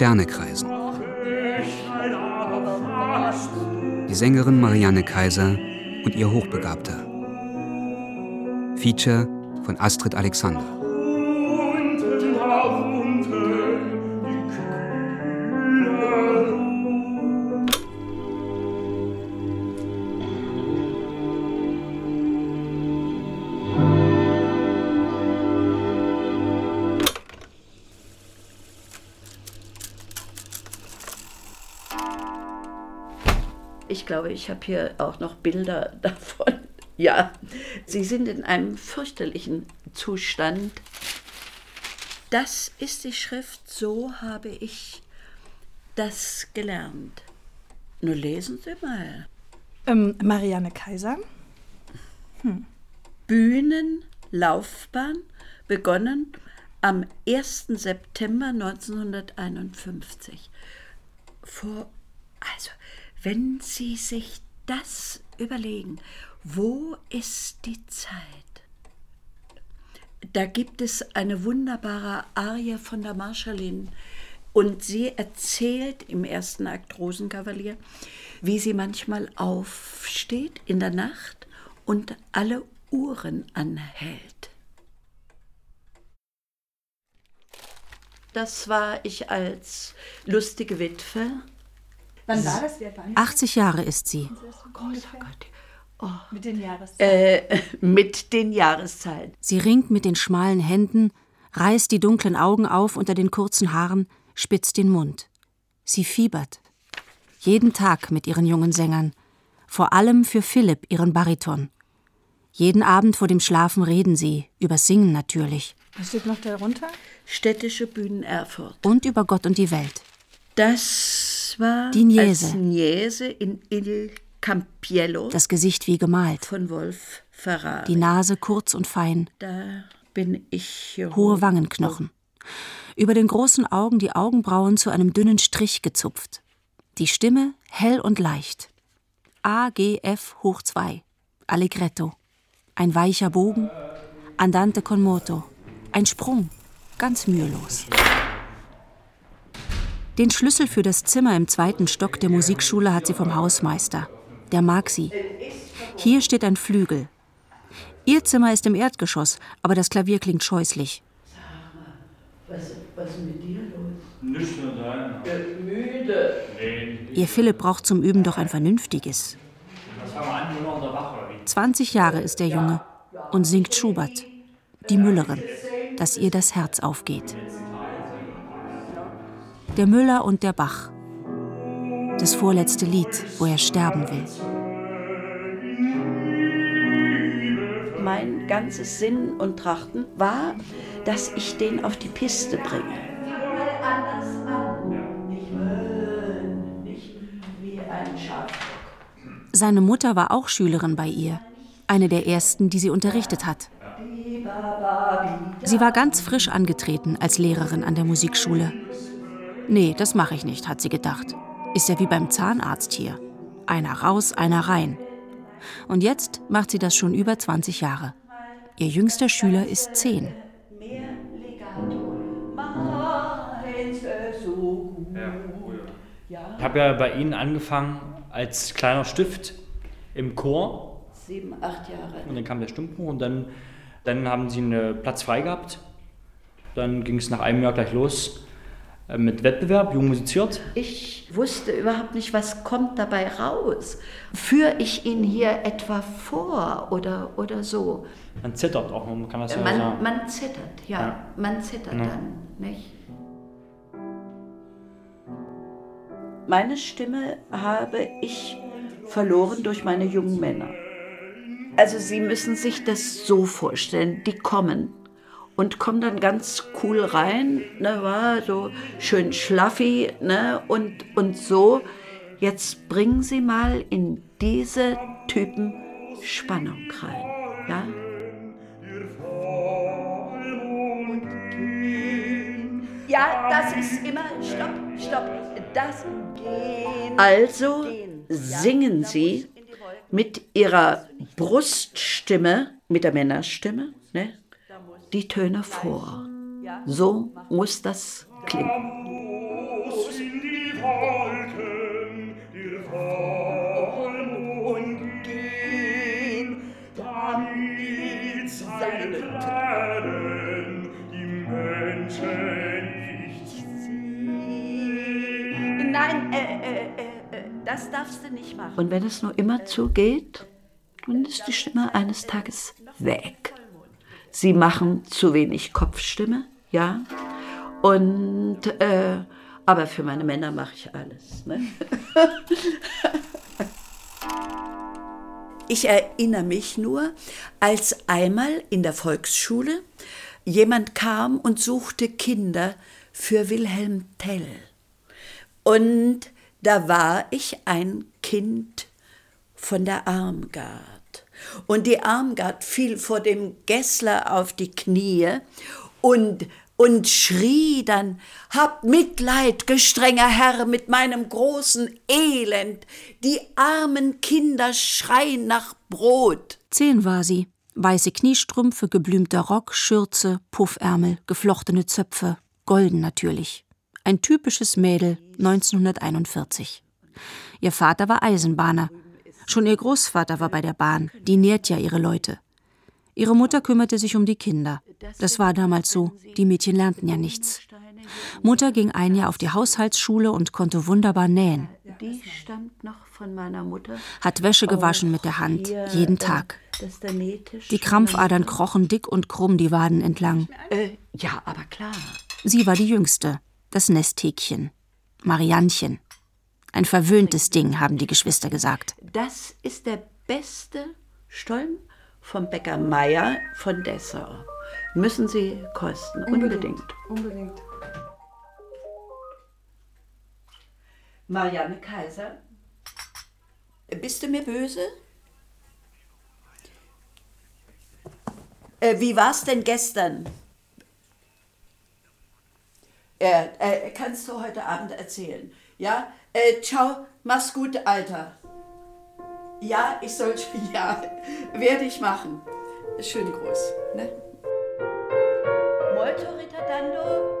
Sterne kreisen. Die Sängerin Marianne Kaiser und ihr Hochbegabter. Feature von Astrid Alexander. Ich habe hier auch noch Bilder davon. Ja, sie sind in einem fürchterlichen Zustand. Das ist die Schrift, so habe ich das gelernt. Nur lesen Sie mal. Ähm, Marianne Kaiser. Hm. Bühnenlaufbahn begonnen am 1. September 1951. Vor, also wenn Sie sich das überlegen, wo ist die Zeit? Da gibt es eine wunderbare Arie von der Marschallin und sie erzählt im ersten Akt Rosenkavalier, wie sie manchmal aufsteht in der Nacht und alle Uhren anhält. Das war ich als lustige Witwe Wann war das? 80 Jahre ist sie. Oh Gott, oh Gott. Oh. Mit den Jahreszeiten. Äh, mit den Jahreszeiten. Sie ringt mit den schmalen Händen, reißt die dunklen Augen auf unter den kurzen Haaren, spitzt den Mund. Sie fiebert. Jeden Tag mit ihren jungen Sängern. Vor allem für Philipp, ihren Bariton. Jeden Abend vor dem Schlafen reden sie, über Singen natürlich. Was steht noch darunter? Städtische Bühnen Erfurt. Und über Gott und die Welt. Das war die Niese. als Niese in Il Campiello. Das Gesicht wie gemalt. Von Wolf Ferrari. Die Nase kurz und fein. Da bin ich Hohe Wangenknochen. Über den großen Augen die Augenbrauen zu einem dünnen Strich gezupft. Die Stimme hell und leicht. A, G, F hoch 2. Allegretto. Ein weicher Bogen. Andante con moto. Ein Sprung. Ganz mühelos. Den Schlüssel für das Zimmer im zweiten Stock der Musikschule hat sie vom Hausmeister. Der mag sie. Hier steht ein Flügel. Ihr Zimmer ist im Erdgeschoss, aber das Klavier klingt scheußlich. Was, was ist mit dir los? Äh, müde. Nee. Ihr Philipp braucht zum Üben doch ein vernünftiges. Was haben wir an, nur noch in der Wache, oder wie? 20 Jahre ist der Junge und singt Schubert, die Müllerin, dass ihr das Herz aufgeht. Der Müller und der Bach. Das vorletzte Lied, wo er sterben will. Mein ganzes Sinn und Trachten war, dass ich den auf die Piste bringe. Seine Mutter war auch Schülerin bei ihr, eine der ersten, die sie unterrichtet hat. Sie war ganz frisch angetreten als Lehrerin an der Musikschule. Nee, das mache ich nicht, hat sie gedacht. Ist ja wie beim Zahnarzt hier. Einer raus, einer rein. Und jetzt macht sie das schon über 20 Jahre. Ihr jüngster Schüler ist 10. Ich habe ja bei Ihnen angefangen als kleiner Stift im Chor. Sieben, acht Jahre. Und dann kam der Stimmbuch und dann, dann haben Sie einen Platz frei gehabt. Dann ging es nach einem Jahr gleich los mit Wettbewerb, Jung musiziert. Ich wusste überhaupt nicht, was kommt dabei raus. Führe ich ihn hier etwa vor oder, oder so? Man zittert auch, man kann das ja man, sagen. Man zittert, ja. Ja. Man zittert Ja. dann, nicht? Meine Stimme habe ich verloren durch meine jungen Männer. Also Sie müssen sich das so vorstellen, die kommen und komme dann ganz cool rein, ne, war so schön schlaffi, ne, und, und so. Jetzt bringen Sie mal in diese Typen Spannung rein, ja? Ja, das ist immer, stopp, stopp, das gehen. Also singen Sie mit Ihrer Bruststimme, mit der Männerstimme, ne, die Töne vor. So muss das klingen. Nein, äh, äh, äh, das darfst du nicht machen. Und wenn es nur immer zugeht, dann ist die Stimme eines Tages weg. Sie machen zu wenig Kopfstimme, ja. Und, äh, aber für meine Männer mache ich alles. Ne? ich erinnere mich nur, als einmal in der Volksschule jemand kam und suchte Kinder für Wilhelm Tell. Und da war ich ein Kind von der Armgard. Und die Armgard fiel vor dem Gessler auf die Knie und, und schrie dann, Habt Mitleid, gestrenger Herr, mit meinem großen Elend. Die armen Kinder schreien nach Brot. Zehn war sie. Weiße Kniestrümpfe, geblümter Rock, Schürze, Puffärmel, geflochtene Zöpfe, golden natürlich. Ein typisches Mädel 1941. Ihr Vater war Eisenbahner, Schon ihr Großvater war bei der Bahn, die nährt ja ihre Leute. Ihre Mutter kümmerte sich um die Kinder. Das war damals so, die Mädchen lernten ja nichts. Mutter ging ein Jahr auf die Haushaltsschule und konnte wunderbar nähen. Die stammt noch von meiner Mutter. Hat Wäsche gewaschen mit der Hand, jeden Tag. Die Krampfadern krochen dick und krumm die Waden entlang. Äh, ja, aber klar. Sie war die Jüngste, das Nesthäkchen, Mariannchen. Ein verwöhntes Ding, haben die Geschwister gesagt. Das ist der beste Stollen vom Bäcker Meier von Dessau. Müssen Sie kosten, unbedingt. Unbedingt. unbedingt. Marianne Kaiser, bist du mir böse? Äh, wie war's denn gestern? Äh, äh, kannst du heute Abend erzählen? Ja, äh, ciao, mach's gut, Alter. Ja, ich soll, ja, werde ich machen. Schönen Gruß. Ne? Molto ritardando.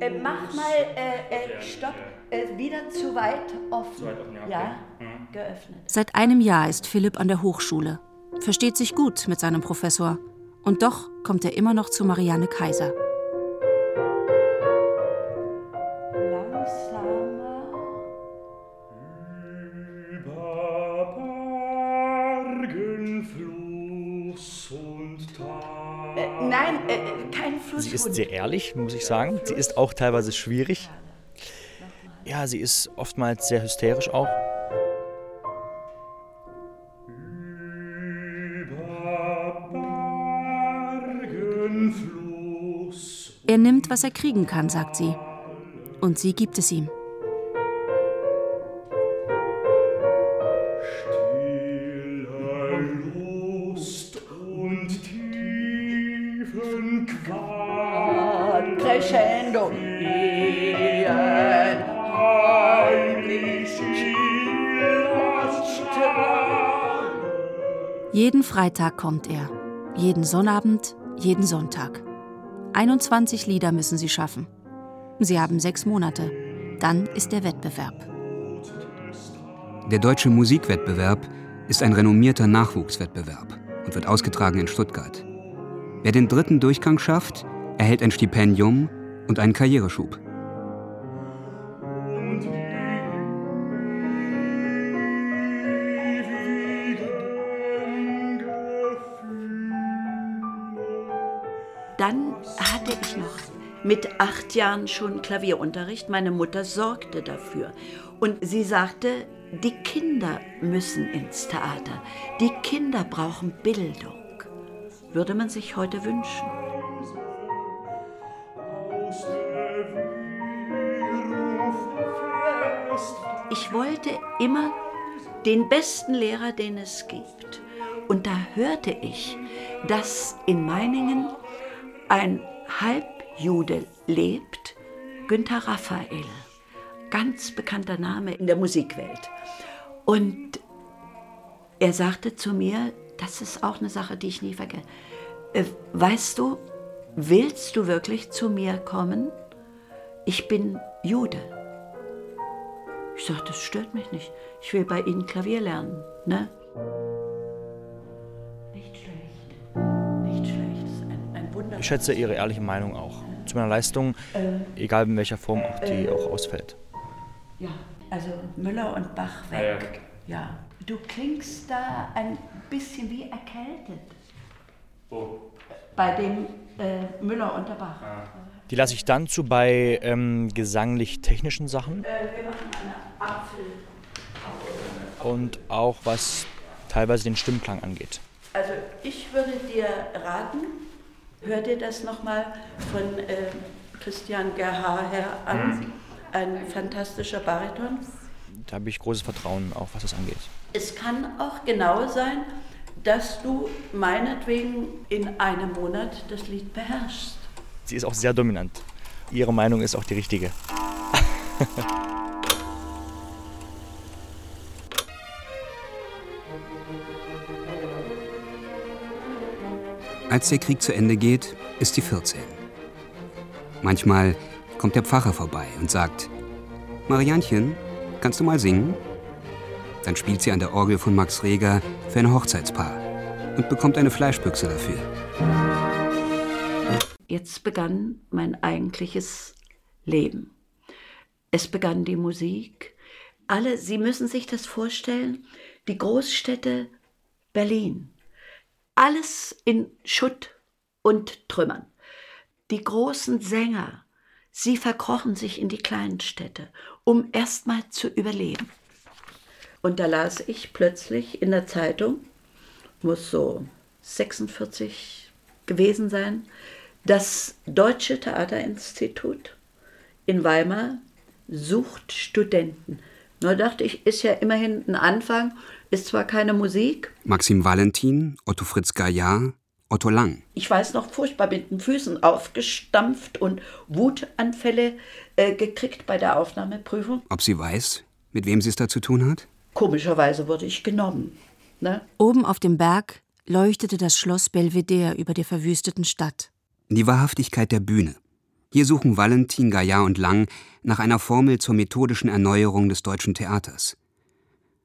Äh, mach mal, äh, äh, stopp, äh, wieder zu weit offen. Zu weit offen, ja. Okay. ja? Mhm. Geöffnet. Seit einem Jahr ist Philipp an der Hochschule. Versteht sich gut mit seinem Professor. Und doch kommt er immer noch zu Marianne Kaiser. Langsamer. Über Bergen, Fluss und Tal. Äh, nein, äh, kein Fluss. Sie ist sehr ehrlich, muss ich sagen. Sie ist auch teilweise schwierig. Ja, sie ist oftmals sehr hysterisch auch. Er nimmt, was er kriegen kann, sagt sie. Und sie gibt es ihm. Crescendo. Jeden Freitag kommt er. Jeden Sonnabend, jeden Sonntag. 21 Lieder müssen sie schaffen. Sie haben sechs Monate. Dann ist der Wettbewerb. Der Deutsche Musikwettbewerb ist ein renommierter Nachwuchswettbewerb und wird ausgetragen in Stuttgart. Wer den dritten Durchgang schafft, erhält ein Stipendium und einen Karriereschub. Mit acht Jahren schon Klavierunterricht. Meine Mutter sorgte dafür. Und sie sagte, die Kinder müssen ins Theater. Die Kinder brauchen Bildung. Würde man sich heute wünschen. Ich wollte immer den besten Lehrer, den es gibt. Und da hörte ich, dass in Meiningen ein Halbjude lebt, Günther Raphael. Ganz bekannter Name in der Musikwelt. Und er sagte zu mir, das ist auch eine Sache, die ich nie vergesse. Äh, weißt du, willst du wirklich zu mir kommen? Ich bin Jude. Ich sagte, das stört mich nicht. Ich will bei Ihnen Klavier lernen. Ne? Nicht schlecht. Nicht schlecht. Ein, ein. Ich schätze Ihre ehrliche Meinung auch. Zu meiner Leistung, äh, egal in welcher Form auch die äh, auch ausfällt. Ja, also Müller und Bach weg. Ja, ja. Du klingst da ein bisschen wie erkältet. Wo? Bei dem äh, Müller und der Bach. Ah. Die lasse ich dann zu bei ähm, gesanglich-technischen Sachen. Äh, wir machen eine Apfel. Und auch was teilweise den Stimmklang angeht. Also ich würde dir raten, hör dir das nochmal von äh, Christian Gerhard her an. Mhm. Ein fantastischer Bariton. Da habe ich großes Vertrauen, auch was das angeht. Es kann auch genau sein, dass du meinetwegen in einem Monat das Lied beherrschst. Sie ist auch sehr dominant. Ihre Meinung ist auch die richtige. Als der Krieg zu Ende geht, ist sie 14. Manchmal kommt der Pfarrer vorbei und sagt, Marianchen, kannst du mal singen? Dann spielt sie an der Orgel von Max Reger für ein Hochzeitspaar und bekommt eine Fleischbüchse dafür jetzt begann mein eigentliches Leben. Es begann die Musik. Alle, Sie müssen sich das vorstellen, die Großstädte Berlin. Alles in Schutt und Trümmern. Die großen Sänger, sie verkrochen sich in die kleinen Städte, um erstmal zu überleben. Und da las ich plötzlich in der Zeitung, muss so 46 gewesen sein, das Deutsche Theaterinstitut in Weimar sucht Studenten. Nur dachte ich, ist ja immerhin ein Anfang, ist zwar keine Musik. Maxim Valentin, Otto Fritz Gaillard, Otto Lang. Ich weiß noch, furchtbar mit den Füßen aufgestampft und Wutanfälle äh, gekriegt bei der Aufnahmeprüfung. Ob sie weiß, mit wem sie es da zu tun hat? Komischerweise wurde ich genommen. Ne? Oben auf dem Berg leuchtete das Schloss Belvedere über der verwüsteten Stadt. Die Wahrhaftigkeit der Bühne. Hier suchen Valentin, Gaillard und Lang nach einer Formel zur methodischen Erneuerung des deutschen Theaters.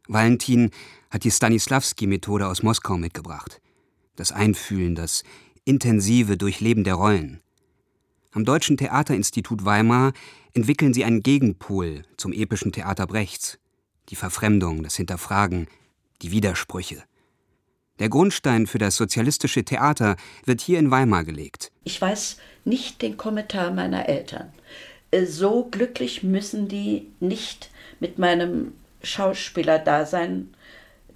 Valentin hat die Stanislavski-Methode aus Moskau mitgebracht. Das Einfühlen, das intensive Durchleben der Rollen. Am Deutschen Theaterinstitut Weimar entwickeln sie einen Gegenpol zum epischen Theater Brechts. Die Verfremdung, das Hinterfragen, die Widersprüche. Der Grundstein für das sozialistische Theater wird hier in Weimar gelegt. Ich weiß nicht den Kommentar meiner Eltern. Äh, so glücklich müssen die nicht mit meinem Schauspielerdasein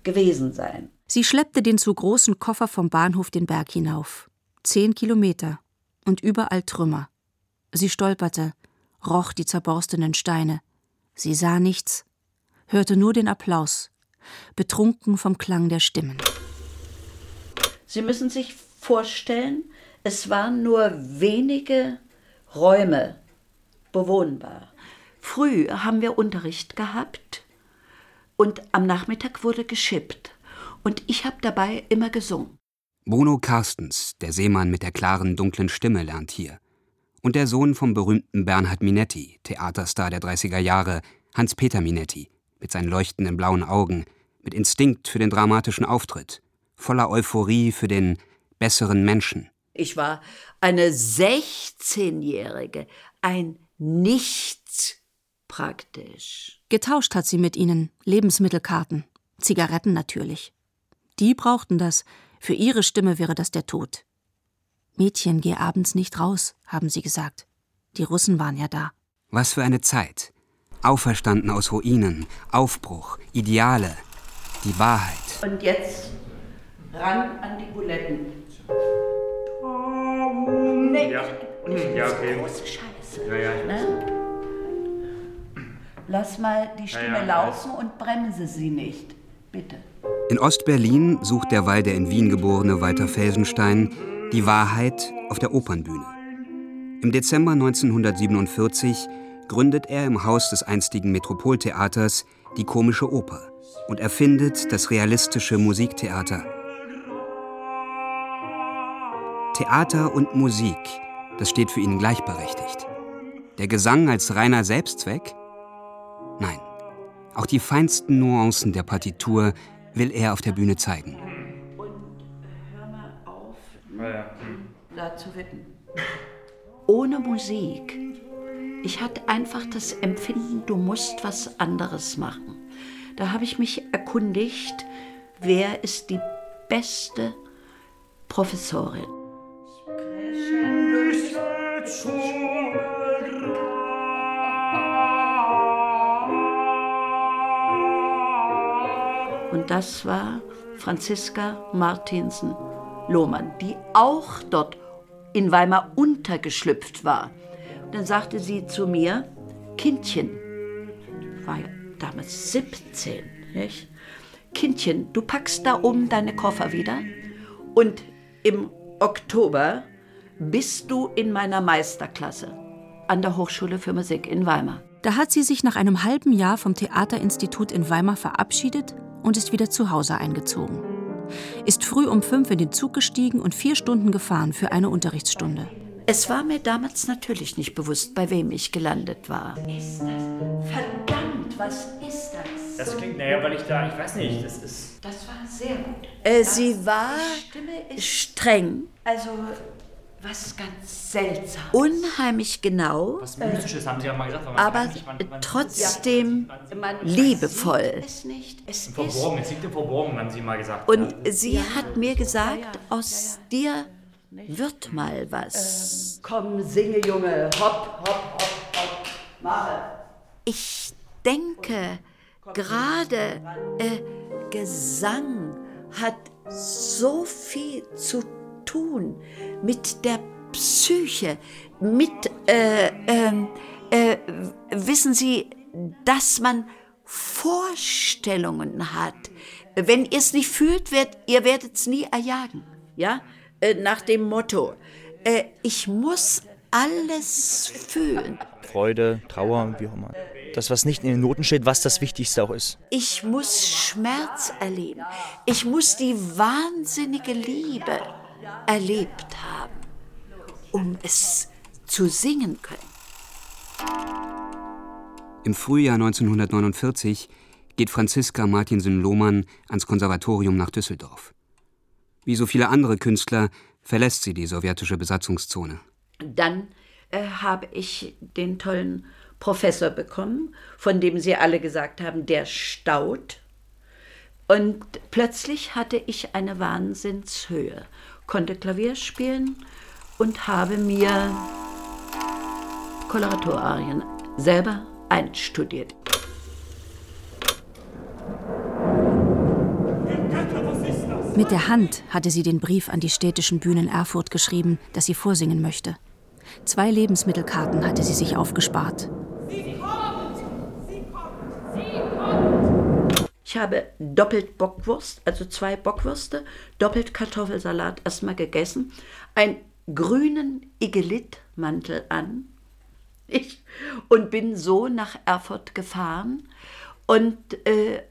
gewesen sein. Sie schleppte den zu großen Koffer vom Bahnhof den Berg hinauf. Zehn Kilometer und überall Trümmer. Sie stolperte, roch die zerborstenen Steine. Sie sah nichts, hörte nur den Applaus, betrunken vom Klang der Stimmen. Sie müssen sich vorstellen, es waren nur wenige Räume bewohnbar. Früh haben wir Unterricht gehabt und am Nachmittag wurde geschippt. Und ich habe dabei immer gesungen. Bruno Carstens, der Seemann mit der klaren, dunklen Stimme, lernt hier. Und der Sohn vom berühmten Bernhard Minetti, Theaterstar der 30er Jahre, Hans-Peter Minetti, mit seinen leuchtenden blauen Augen, mit Instinkt für den dramatischen Auftritt voller Euphorie für den besseren Menschen. Ich war eine 16-Jährige, ein Nichts praktisch. Getauscht hat sie mit ihnen Lebensmittelkarten, Zigaretten natürlich. Die brauchten das, für ihre Stimme wäre das der Tod. Mädchen, geh abends nicht raus, haben sie gesagt. Die Russen waren ja da. Was für eine Zeit. Auferstanden aus Ruinen, Aufbruch, Ideale, die Wahrheit. Und jetzt ran an die Buletten. Nee, Ja. nicht Ja, okay. große Scheiße. Ja, ja, Ne? Lass mal die Stimme ja, ich laufen und bremse sie nicht. Bitte. In Ostberlin sucht derweil der in Wien geborene Walter Felsenstein die Wahrheit auf der Opernbühne. Im Dezember 1947 gründet er im Haus des einstigen Metropoltheaters die Komische Oper und erfindet das realistische Musiktheater. Theater und Musik, das steht für ihn gleichberechtigt. Der Gesang als reiner Selbstzweck? Auch die feinsten Nuancen der Partitur will er auf der Bühne zeigen. Hör mal auf, Ja, ja. da zu wippen. Ohne Musik. Ich hatte einfach das Empfinden, du musst was anderes machen. Da habe ich mich erkundigt, wer ist die beste Professorin. Und das war Franziska Martinsen Lohmann, die auch dort in Weimar untergeschlüpft war. Dann sagte sie zu mir, Kindchen, ich war ja damals 17, nicht? Kindchen, du packst da oben deine Koffer wieder und im Oktober bist du in meiner Meisterklasse an der Hochschule für Musik in Weimar. Da hat sie sich nach einem halben Jahr vom Theaterinstitut in Weimar verabschiedet und ist wieder zu Hause eingezogen. Ist früh um fünf in den Zug gestiegen und vier Stunden gefahren für eine Unterrichtsstunde. Es war mir damals natürlich nicht bewusst, bei wem ich gelandet war. Ist das? Verdammt, was ist das? Das klingt, naja, weil ich da, ich weiß nicht, das ist. Das war sehr gut. Äh, sie war streng, also was ganz seltsam. Unheimlich genau, Was Mystisches haben Sie ja mal gesagt. man aber wann- wann- trotzdem wann- liebevoll. Es nicht. Es Verborgen, es liegt im Verborgen, haben Sie mal gesagt. Und sie hat mir gesagt, aus dir wird mal was. Komm, singe, Junge. Hopp, hopp, hopp, hopp. Mache. Ich denke, gerade äh, Gesang hat so viel zu tun mit der Psyche, mit, äh, ähm, äh, wissen Sie, dass man Vorstellungen hat. Wenn ihr es nicht fühlt, werdet, ihr werdet es nie erjagen. Ja? Äh, nach dem Motto, äh, ich muss alles fühlen. Freude, Trauer, wie auch immer. Das, was nicht in den Noten steht, was das Wichtigste auch ist. Ich muss Schmerz erleben. Ich muss die wahnsinnige Liebe erlebt haben, um es zu singen können. Im Frühjahr 1949 geht Franziska Martinsen-Lohmann ans Konservatorium nach Düsseldorf. Wie so viele andere Künstler verlässt sie die sowjetische Besatzungszone. Dann äh, habe ich den tollen Professor bekommen, von dem Sie alle gesagt haben, der staut. Und plötzlich hatte ich eine Wahnsinnshöhe, konnte Klavier spielen und habe mir Koloraturarien selber einstudiert. Mit der Hand hatte sie den Brief an die städtischen Bühnen Erfurt geschrieben, dass sie vorsingen möchte. Zwei Lebensmittelkarten hatte sie sich aufgespart. Ich habe doppelt Bockwurst, also zwei Bockwürste, doppelt Kartoffelsalat erstmal gegessen, einen grünen Igelitmantel an ich, und bin so nach Erfurt gefahren. Und äh,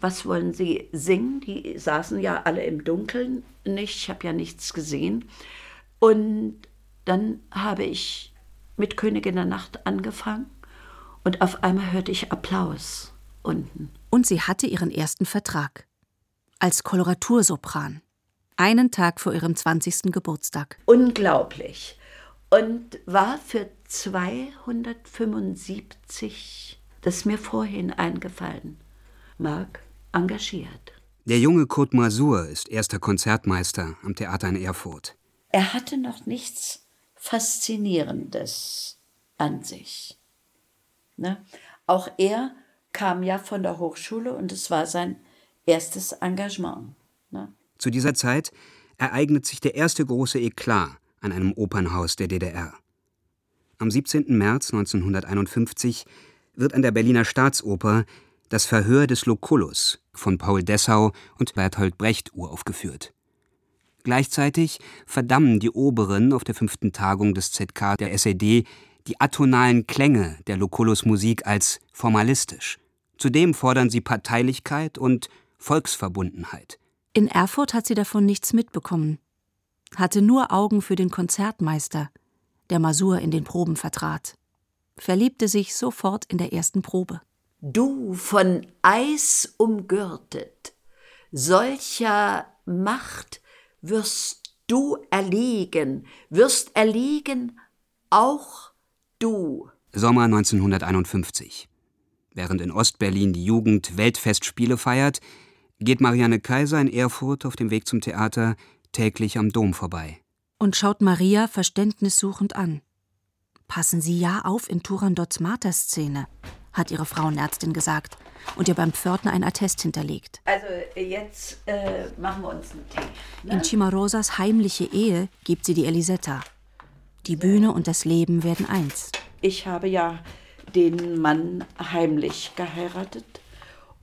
was wollen Sie singen? Die saßen ja alle im Dunkeln nicht, ich habe ja nichts gesehen. Und dann habe ich mit Königin der Nacht angefangen und auf einmal hörte ich Applaus unten. Und sie hatte ihren ersten Vertrag. Als Koloratursopran. Einen Tag vor ihrem 20. Geburtstag. Unglaublich. Und war für 275, das ist mir vorhin eingefallen, Mark engagiert. Der junge Kurt Masur ist erster Konzertmeister am Theater in Erfurt. Er hatte noch nichts Faszinierendes an sich. Ne? Auch er kam ja von der Hochschule und es war sein erstes Engagement. Ne? Zu dieser Zeit ereignet sich der erste große Eklat an einem Opernhaus der DDR. Am 17. März 1951 wird an der Berliner Staatsoper das Verhör des Lucullus von Paul Dessau und Bertolt Brecht uraufgeführt. Gleichzeitig verdammen die Oberen auf der fünften Tagung des ZK der SED die atonalen Klänge der Lucullus-Musik als formalistisch. Zudem fordern sie Parteilichkeit und Volksverbundenheit. In Erfurt hat sie davon nichts mitbekommen, hatte nur Augen für den Konzertmeister, der Masur in den Proben vertrat, verliebte sich sofort in der ersten Probe. Du von Eis umgürtet, solcher Macht wirst du erliegen, wirst erliegen auch du. Sommer 1951. Während in Ostberlin die Jugend Weltfestspiele feiert, geht Marianne Kaiser in Erfurt auf dem Weg zum Theater täglich am Dom vorbei. Und schaut Maria verständnissuchend an. Passen Sie ja auf in Turandots Marterszene, hat ihre Frauenärztin gesagt und ihr beim Pförtner ein Attest hinterlegt. Also jetzt äh, machen wir uns einen Tee. Ne? In Cimarosas heimliche Ehe gibt sie die Elisetta. Die Bühne und das Leben werden eins. Ich habe ja den Mann heimlich geheiratet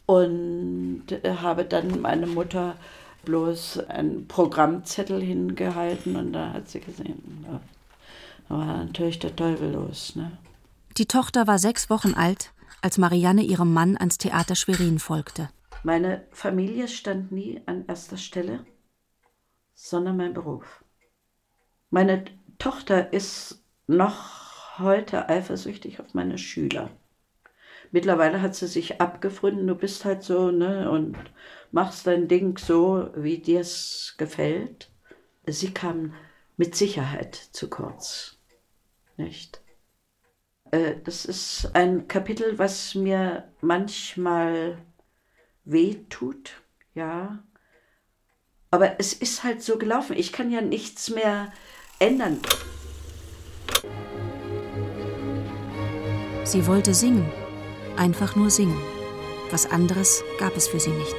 und habe dann meine Mutter bloß einen Programmzettel hingehalten und da hat sie gesehen, da war natürlich der Teufel los. Ne? Die Tochter war sechs Wochen alt, als Marianne ihrem Mann ans Theater Schwerin folgte. Meine Familie stand nie an erster Stelle, sondern mein Beruf. Meine Tochter ist noch heute eifersüchtig auf meine Schüler. Mittlerweile hat sie sich abgefunden, du bist halt so, ne, und machst dein Ding so, wie dir es gefällt. Sie kam mit Sicherheit zu kurz. Nicht? Äh, das ist ein Kapitel, was mir manchmal weh tut, ja. Aber es ist halt so gelaufen. Ich kann ja nichts mehr ändern. Sie wollte singen, einfach nur singen. Was anderes gab es für sie nicht.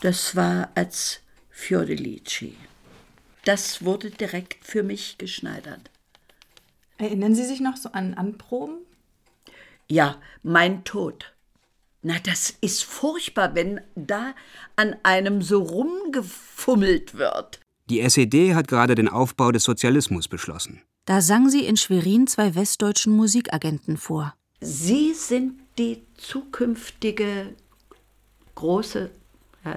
Das war als Fiordelici. Das wurde direkt für mich geschneidert. Erinnern Sie sich noch so an Anproben? Ja, mein Tod. Na, das ist furchtbar, wenn da an einem so rumgefummelt wird. Die SED hat gerade den Aufbau des Sozialismus beschlossen. Da sang sie in Schwerin zwei westdeutschen Musikagenten vor. Sie sind die zukünftige große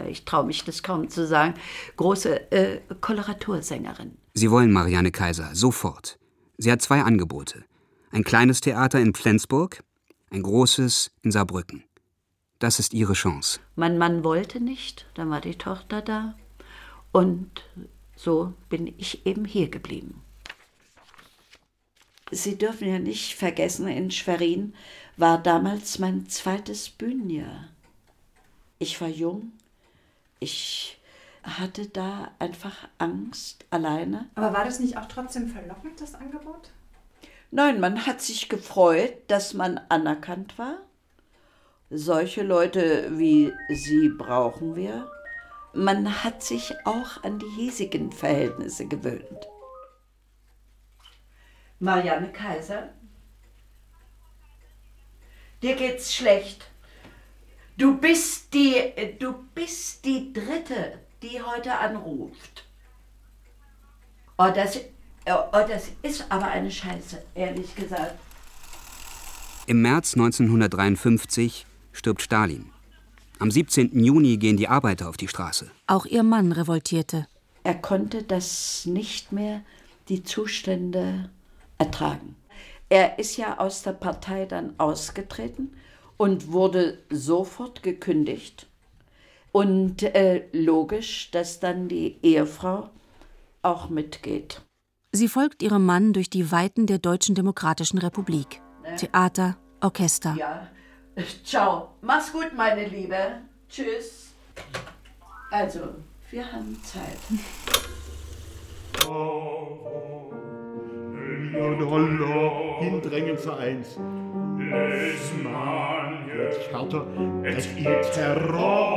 ich traue mich das kaum zu sagen, große äh, Koloratursängerin. Sie wollen Marianne Kaiser sofort. Sie hat zwei Angebote. Ein kleines Theater in Flensburg, ein großes in Saarbrücken. Das ist ihre Chance. Mein Mann wollte nicht, dann war die Tochter da. Und so bin ich eben hier geblieben. Sie dürfen ja nicht vergessen, in Schwerin war damals mein zweites Bühnenjahr. Ich war jung, ich hatte da einfach Angst alleine. Aber war das nicht auch trotzdem verlockend, das Angebot? Nein, man hat sich gefreut, dass man anerkannt war. Solche Leute wie Sie brauchen wir. Man hat sich auch an die hiesigen Verhältnisse gewöhnt. Marianne Kaiser, dir geht's schlecht. Du bist die, du bist die Dritte, die heute anruft. Oh, das, oh, das ist aber eine Scheiße, ehrlich gesagt. Im März 1953 stirbt Stalin. Am 17. Juni gehen die Arbeiter auf die Straße. Auch ihr Mann revoltierte. Er konnte das nicht mehr, die Zustände ertragen. Er ist ja aus der Partei dann ausgetreten und wurde sofort gekündigt. Und äh, logisch, dass dann die Ehefrau auch mitgeht. Sie folgt ihrem Mann durch die Weiten der Deutschen Demokratischen Republik. Ne? Theater, Orchester. Ja. Ciao. Mach's gut, meine Liebe. Tschüss. Also, wir haben Zeit. Hindrängen Vereins. Plötzlich härter. Es il Terror.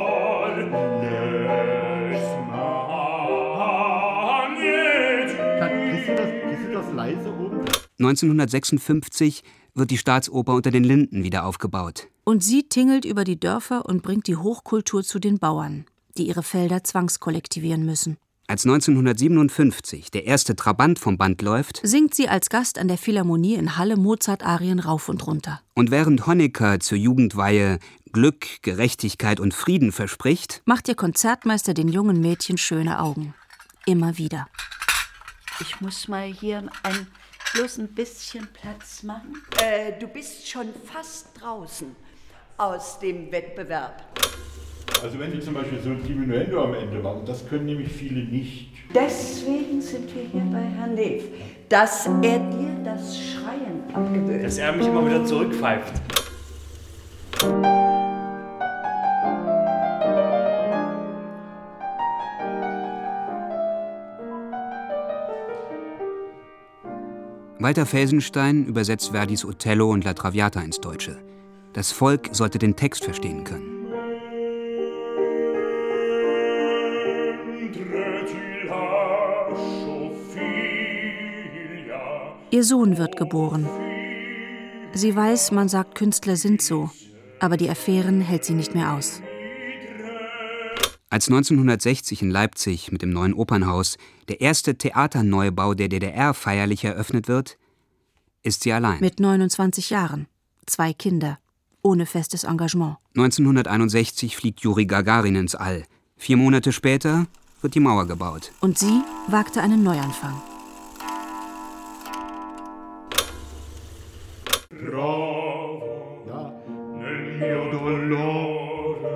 Kriegst du das, kriegst du das leise oben? 1956 wird die Staatsoper unter den Linden wieder aufgebaut. Und sie tingelt über die Dörfer und bringt die Hochkultur zu den Bauern, die ihre Felder zwangskollektivieren müssen. Als 1957 der erste Trabant vom Band läuft Singt sie als Gast an der Philharmonie in Halle Mozart-Arien rauf und runter. und während Honecker zur Jugendweihe Glück, Gerechtigkeit und Frieden verspricht, Macht ihr Konzertmeister den jungen Mädchen schöne Augen. Immer wieder. Ich muss mal hier ein, bloß ein bisschen Platz machen. Äh, du bist schon fast draußen aus dem Wettbewerb. Also wenn Sie zum Beispiel so ein Diminuendo am Ende machen, das können nämlich viele nicht. Deswegen sind wir hier bei Herrn Neef, dass er dir das Schreien abgewöhnt. Dass er mich immer wieder zurückpfeift. Walter Felsenstein übersetzt Verdis Othello und La Traviata ins Deutsche. Das Volk sollte den Text verstehen können. Ihr Sohn wird geboren. Sie weiß, man sagt, Künstler sind so. Aber die Affären hält sie nicht mehr aus. Als 1960 in Leipzig mit dem neuen Opernhaus der erste Theaterneubau der DDR feierlich eröffnet wird, ist sie allein. Mit 29 Jahren. Zwei Kinder. Ohne festes Engagement. 1961 fliegt Juri Gagarin ins All. Vier Monate später wird die Mauer gebaut. Und sie wagte einen Neuanfang. Ja. Mio dolore,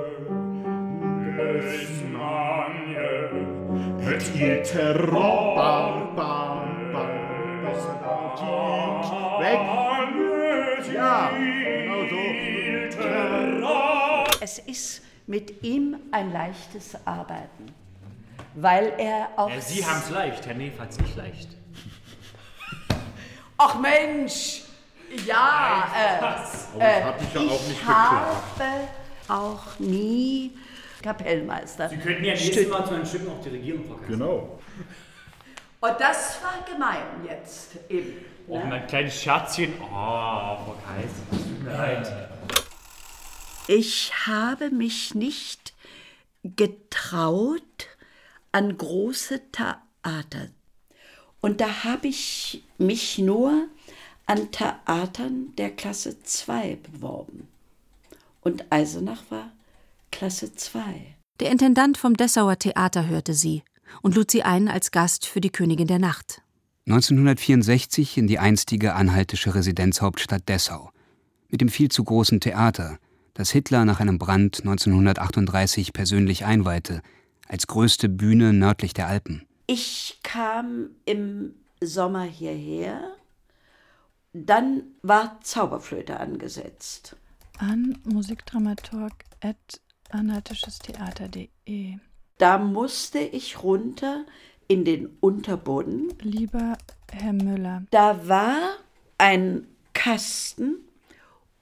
et il Terror. Bar, bar, bar, bar. Weg. Ja, genau so. Es ist mit ihm ein leichtes Arbeiten, weil er auch... Ja, Sie haben es leicht, Herr Neef hat es nicht leicht. Ach Mensch! Ja, äh, das hab ich ja auch nicht ich habe auch nie Kapellmeister. Sie könnten ja nächstes Mal zu einem Stück noch die Regierung verkaufen. Genau. Und das war gemein jetzt eben. Auch Ne? ein kleines Scherzchen. Oh, Frau Kaiser, tut mir leid. Ich habe mich nicht getraut an große Theater. Und da habe ich mich nur an Theatern der Klasse 2 beworben. Und Eisenach war Klasse 2. Der Intendant vom Dessauer Theater hörte sie und lud sie ein als Gast für die Königin der Nacht. 1964 in die einstige anhaltische Residenzhauptstadt Dessau. Mit dem viel zu großen Theater, das Hitler nach einem Brand 1938 persönlich einweihte, als größte Bühne nördlich der Alpen. Ich kam im Sommer hierher. Dann war Zauberflöte angesetzt. An musikdramaturg at anhaltischestheater.de. Da musste ich runter in den Unterboden. Lieber Herr Müller, Da war ein Kasten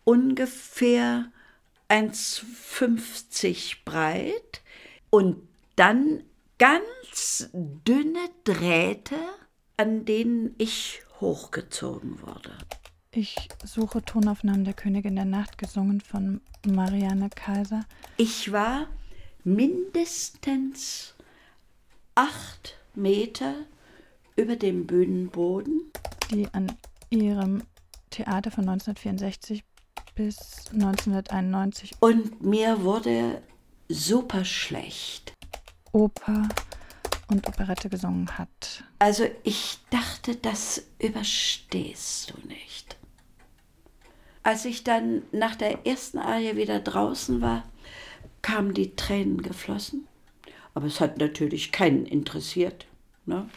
ungefähr 1,50 breit und dann ganz dünne Drähte, an denen ich hochgezogen wurde. ich suche Tonaufnahmen der Königin der Nacht, gesungen von Marianne Kaiser. Ich war mindestens acht Meter über dem Bühnenboden. die an ihrem Theater von 1964 bis 1991 Und mir wurde super schlecht. Oper und Operette gesungen hat. Also ich dachte, das überstehst du nicht. Als ich dann nach der ersten Arie wieder draußen war, kamen die Tränen geflossen. Aber es hat natürlich keinen interessiert. Ne?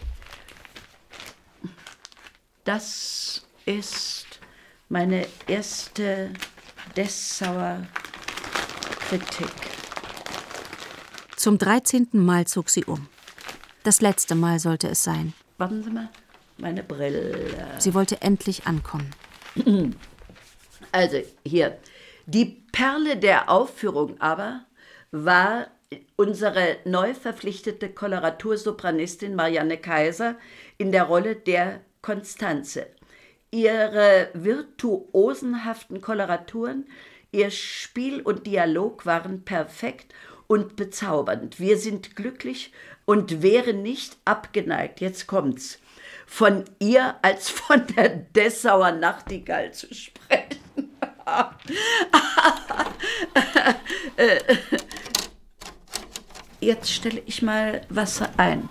Das ist meine erste Dessauer Kritik. Zum 13. Mal zog sie um. Das letzte Mal sollte es sein. Warten Sie mal. meine Brille. Sie wollte endlich ankommen. Also hier, die Perle der Aufführung aber war unsere neu verpflichtete Koloratursopranistin Marianne Kaiser in der Rolle der Konstanze. Ihre virtuosenhaften Koloraturen, ihr Spiel und Dialog waren perfekt und bezaubernd. Wir sind glücklich und wären nicht abgeneigt, jetzt kommt's, von ihr als von der Dessauer Nachtigall zu sprechen. Jetzt stelle ich mal Wasser ein.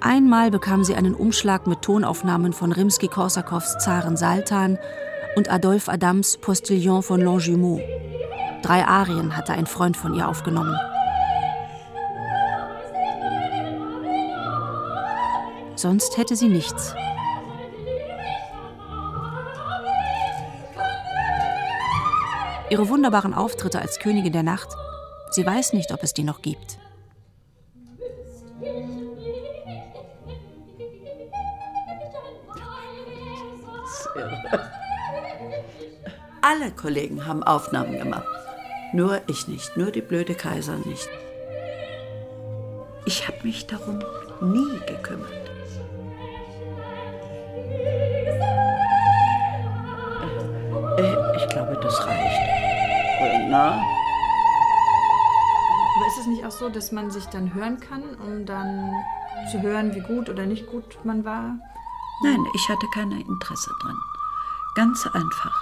Einmal bekam sie einen Umschlag mit Tonaufnahmen von Rimski-Korsakows Zaren Saltan und Adolphe Adams Postillon von Longjumeau. Drei Arien hatte ein Freund von ihr aufgenommen. Sonst hätte sie nichts. Ihre wunderbaren Auftritte als Königin der Nacht, sie weiß nicht, ob es die noch gibt. Kollegen haben Aufnahmen gemacht. Nur ich nicht, nur die blöde Kaiser nicht. Ich habe mich darum nie gekümmert. Äh, ich glaube, das reicht. Äh, na? Aber ist es nicht auch so, dass man sich dann hören kann, um dann zu hören, wie gut oder nicht gut man war? Nein, ich hatte kein Interesse dran. Ganz einfach.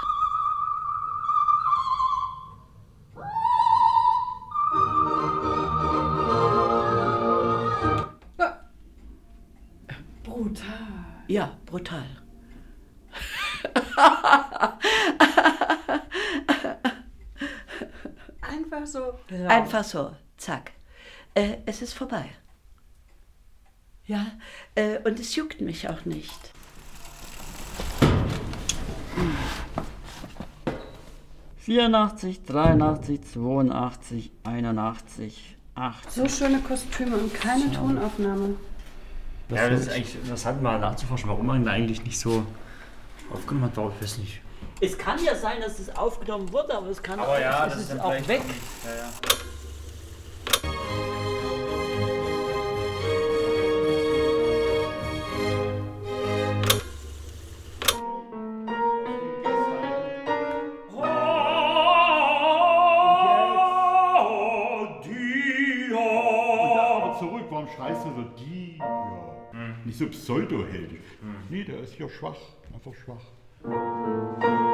Einfach so, zack. Äh, es ist vorbei. Ja, äh, und es juckt mich auch nicht. 84, 83, 82, 81, 8. So schöne Kostüme und keine Tonaufnahme. Ja, das ist eigentlich interessant mal nachzuforschen, warum man da eigentlich nicht so aufgenommen hat, warum ich weiß nicht. Es kann ja sein, dass es aufgenommen wurde, aber es kann Aber auch, ja, es das ist ist auch weg. auch- Ja, ja. Nicht so pseudoheldisch. Nee, der ist ja schwach, einfach schwach.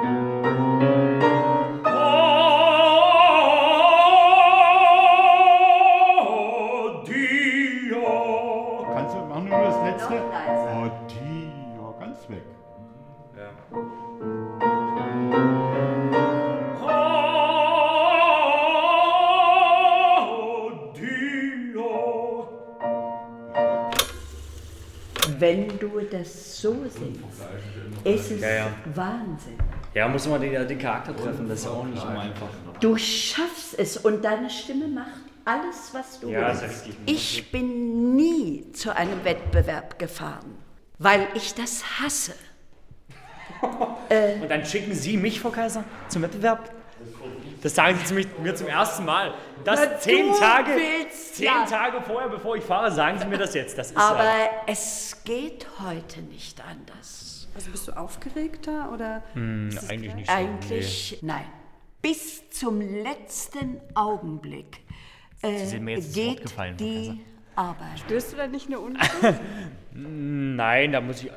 Es ist Ja, ja. Wahnsinn. Ja, muss man den, den Charakter treffen, das ist ja auch nicht immer einfach. Du schaffst es und deine Stimme macht alles, was du Ja, willst. Ich bin nie zu einem Wettbewerb gefahren, weil ich das hasse. Und dann schicken Sie mich, Frau Kaiser, zum Wettbewerb? Das sagen Sie mir zum ersten Mal. Das Na, zehn Tage, zehn ja. Tage vorher, bevor ich fahre, sagen Sie mir das jetzt. Das ist Aber ja, es geht heute nicht anders. Also bist du aufgeregter oder? Hm, eigentlich nicht so. Eigentlich nein. Bis zum letzten Augenblick äh, sind mir jetzt ins Wort geht gefallen, Frau die Arbeit. Spürst du da nicht eine Unruhe? Nein, da muss ich,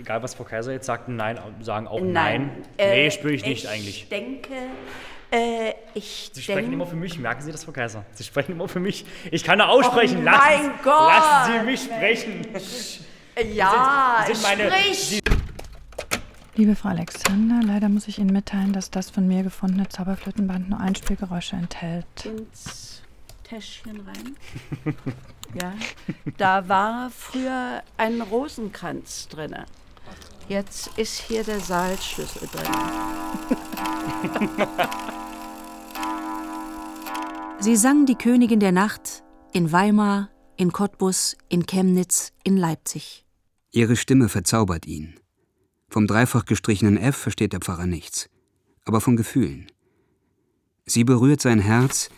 egal was Frau Kaiser jetzt sagt, nein, sagen auch nein. Äh, nee, spüre ich nicht ich eigentlich. Ich denke, äh, ich Sie sprechen denk- immer für mich, merken Sie das, Frau Kaiser? Sie sprechen immer für mich. Ich kann nur aussprechen. Oh lassen, mein Gott, lassen Sie mich sprechen. Ja, Sie sind meine- sprich! Liebe Frau Alexander, leider muss ich Ihnen mitteilen, dass das von mir gefundene Zauberflötenband nur Einspielgeräusche enthält. ins Täschchen rein. Ja, da war früher ein Rosenkranz drin. Jetzt ist hier der Saalschlüssel drin. Sie sang die Königin der Nacht in Weimar, in Cottbus, in Chemnitz, in Leipzig. Ihre Stimme verzaubert ihn. Vom dreifach gestrichenen F versteht der Pfarrer nichts, aber von Gefühlen. Sie berührt sein Herz,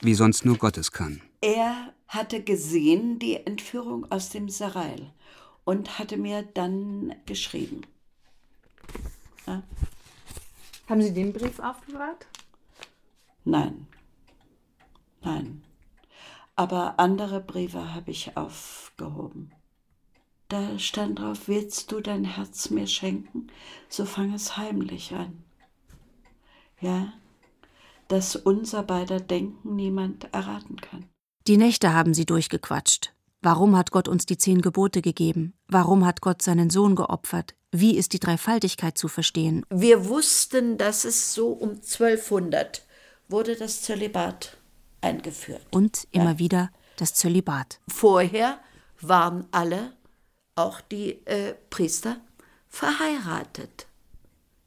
wie sonst nur Gottes kann. Er hatte gesehen die Entführung aus dem Serail und hatte mir dann geschrieben. Ja. Haben Sie den Brief aufbewahrt? Nein. Nein. Aber andere Briefe habe ich aufgehoben. Da stand drauf, willst du dein Herz mir schenken, so fang es heimlich an. Ja, dass unser beider Denken niemand erraten kann. Die Nächte haben sie durchgequatscht. Warum hat Gott uns die zehn Gebote gegeben? Warum hat Gott seinen Sohn geopfert? Wie ist die Dreifaltigkeit zu verstehen? Wir wussten, dass es so um 1200 wurde das Zölibat eingeführt. Und immer ja. wieder das Zölibat. Vorher waren alle, auch die äh, Priester, verheiratet.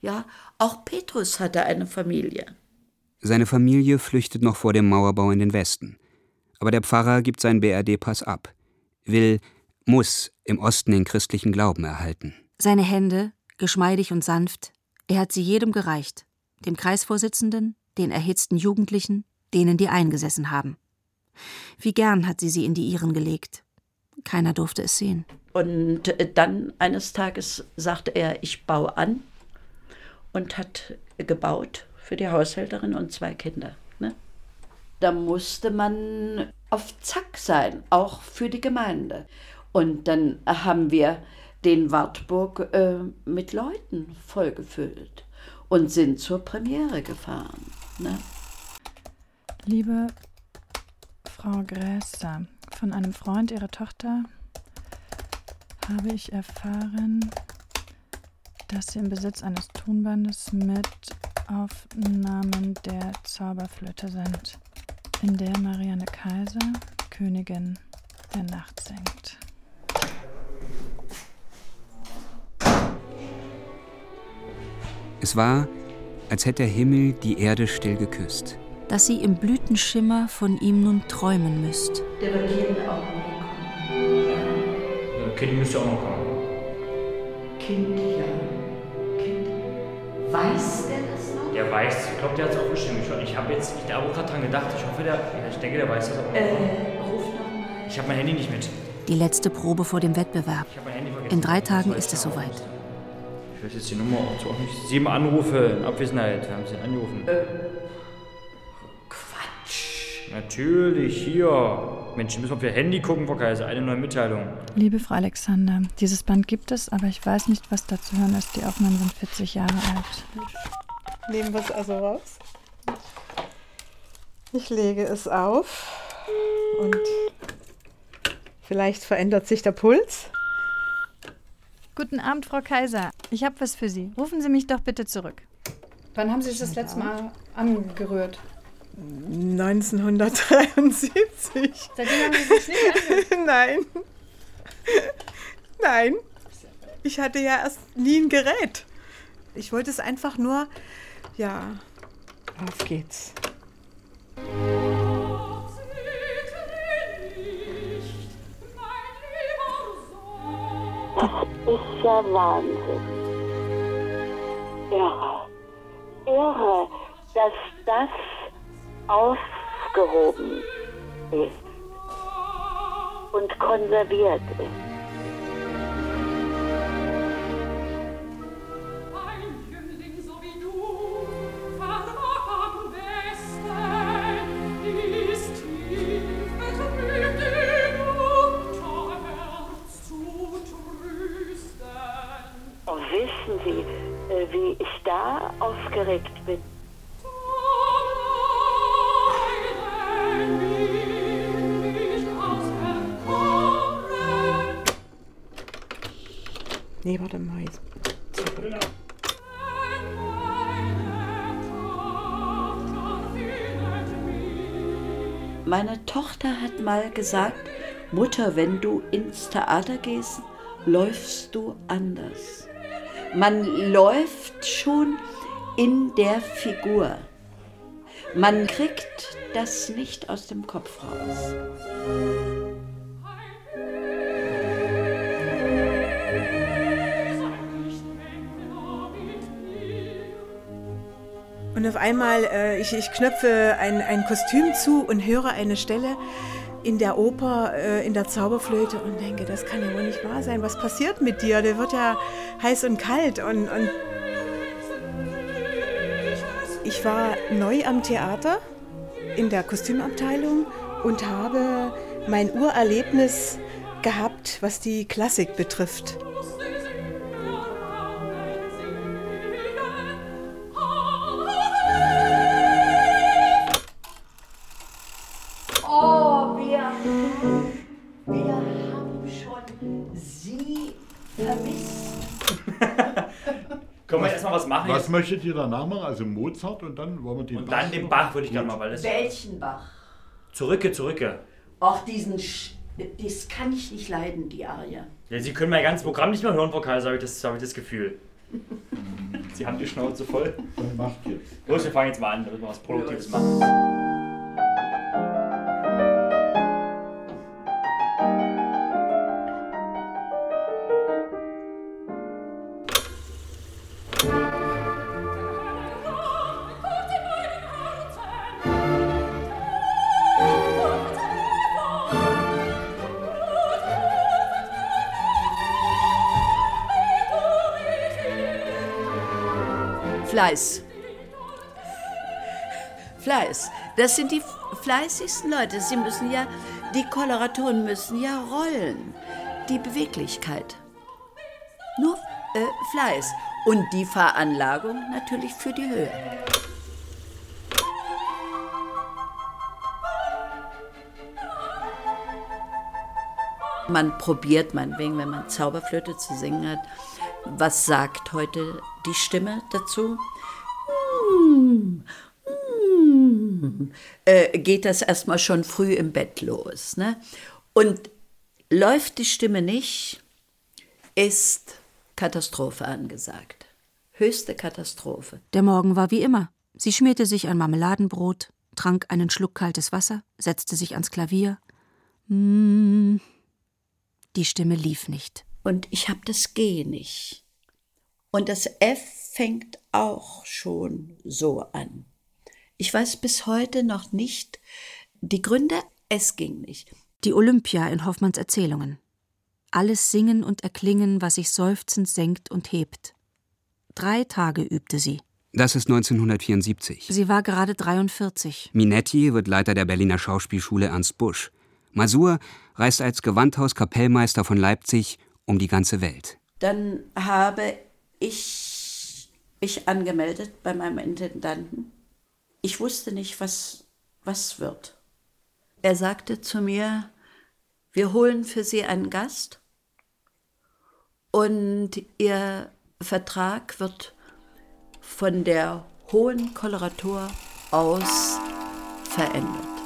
Ja, auch Petrus hatte eine Familie. Seine Familie flüchtet noch vor dem Mauerbau in den Westen. Aber der Pfarrer gibt seinen BRD-Pass ab, will, muss im Osten den christlichen Glauben erhalten. Seine Hände, geschmeidig und sanft, er hat sie jedem gereicht, dem Kreisvorsitzenden, den erhitzten Jugendlichen, denen, die eingesessen haben. Wie gern hat sie sie in die ihren gelegt. Keiner durfte es sehen. Und äh, dann eines Tages sagte er, ich baue an und hat gebaut für die Haushälterin und zwei Kinder. Ne? Da musste man auf Zack sein, auch für die Gemeinde. Und dann haben wir den Wartburg äh, mit Leuten vollgefüllt und sind zur Premiere gefahren. Ne? Liebe Frau Gräser, von einem Freund ihrer Tochter habe ich erfahren, dass sie im Besitz eines Tonbandes mit Aufnahmen der Zauberflöte sind, in der Marianne Kaiser, Königin der Nacht, singt. Es war, als hätte der Himmel die Erde still geküsst. Dass sie im Blütenschimmer von ihm nun träumen müsst. Der Augenblick. Kind müsste auch noch kommen. Kind, ja. Kind. Weiß der das noch? Der weiß, ich glaube, der hat es auch bestimmt schon. Ich habe jetzt, ich habe auch gerade dran gedacht, ich hoffe, der, ich denke, der weiß das auch. Äh, ruf nochmal. Ich habe mein Handy nicht mit. Die letzte Probe vor dem Wettbewerb. In drei Tagen ist es soweit. Ich weiß jetzt die Nummer auch zu nicht. Sieben Anrufe in Abwesenheit. Haben Sie angerufen? Äh, Quatsch. Natürlich, hier. Mensch, müssen wir auf Ihr Handy gucken, Frau Kaiser. Eine neue Mitteilung. Liebe Frau Alexander, dieses Band gibt es, aber ich weiß nicht, was da zu hören ist. Die Aufnahmen sind 40 Jahre alt. Nehmen wir es also raus. Ich lege es auf und vielleicht verändert sich der Puls. Guten Abend, Frau Kaiser. Ich habe was für Sie. Rufen Sie mich doch bitte zurück. Wann haben Sie sich das letzte Mal angerührt? 1973. Seitdem haben Sie sich nicht angehört? Nein. Nein. Ich hatte ja erst nie ein Gerät. Ich wollte es einfach nur, ja, auf geht's. Das ist ja Wahnsinn. Irre. Irre, dass das aufgehoben ist und konserviert ist. wissen Sie, äh, wie ich da aufgeregt bin? Warte mal. Jetzt. Meine Tochter hat mal gesagt, Mutter, wenn du ins Theater gehst, läufst du anders. Man läuft schon in der Figur. Man kriegt das nicht aus dem Kopf raus. Einmal, äh, ich, ich knöpfe ein, ein Kostüm zu und höre eine Stelle in der Oper, äh, in der Zauberflöte und denke, das kann ja wohl nicht wahr sein. Was passiert mit dir? Der wird ja heiß und kalt. Und, und ich war neu am Theater in der Kostümabteilung und habe mein Urerlebnis gehabt, was die Klassik betrifft. Was möchtet ihr danach machen? Also Mozart und dann wollen wir den Und dann den Bach würde ich gerne mal, weil das. Welchen Bach? Zurücke, zurücke. Ach, diesen. Sch das kann ich nicht leiden, die Arie. Ja, Sie können mein ganzes Programm nicht mehr hören, Frau Kaiser, habe ich, das- habe ich das Gefühl. Sie haben die Schnauze voll. Dann macht jetzt. Los, wir fangen jetzt mal an, damit wir was Produktives machen. Fleiß. Fleiß. Das sind die fleißigsten Leute. Sie müssen ja, die Koloratoren müssen ja rollen. Die Beweglichkeit. Nur äh, Fleiß. Und die Veranlagung natürlich für die Höhe. Man probiert meinetwegen, wenn man Zauberflöte zu singen hat, was sagt heute die Stimme dazu? Hm, hm, äh, geht das erstmal schon früh im Bett los. Ne? Und läuft die Stimme nicht, ist Katastrophe angesagt. Höchste Katastrophe. Der Morgen war wie immer. Sie schmierte sich ein Marmeladenbrot, trank einen Schluck kaltes Wasser, setzte sich ans Klavier. Mm. Die Stimme lief nicht. Und ich habe das G nicht. Und das F fängt auch schon so an. Ich weiß bis heute noch nicht die Gründe, es ging nicht. Die Olympia in Hoffmanns Erzählungen. Alles Singen und Erklingen, was sich seufzend senkt und hebt. Drei Tage übte sie. Das ist 1974. Sie war gerade 43. Minetti wird Leiter der Berliner Schauspielschule Ernst Busch. Masur reist als Gewandhauskapellmeister von Leipzig um die ganze Welt. Dann habe ich mich angemeldet bei meinem Intendanten. Ich wusste nicht, was, was wird. Er sagte zu mir, wir holen für Sie einen Gast und Ihr Vertrag wird von der Hohen Koloratur aus verändert.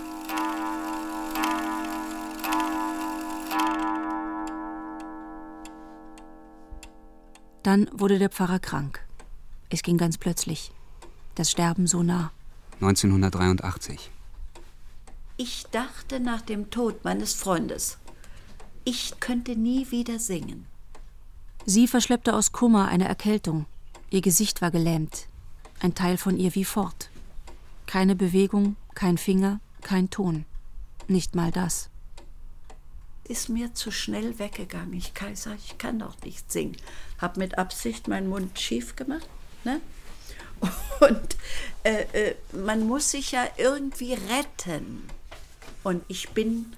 Dann wurde der Pfarrer krank. Es ging ganz plötzlich. Das Sterben so nah. 1983. Ich dachte nach dem Tod meines Freundes, ich könnte nie wieder singen. Sie verschleppte aus Kummer eine Erkältung. Ihr Gesicht war gelähmt. Ein Teil von ihr wie fort. Keine Bewegung, kein Finger, kein Ton. Nicht mal das. Ist mir zu schnell weggegangen. Ich sag, ich kann doch nicht singen. Hab mit Absicht meinen Mund schief gemacht. Ne? Und äh, äh, man muss sich ja irgendwie retten. Und ich bin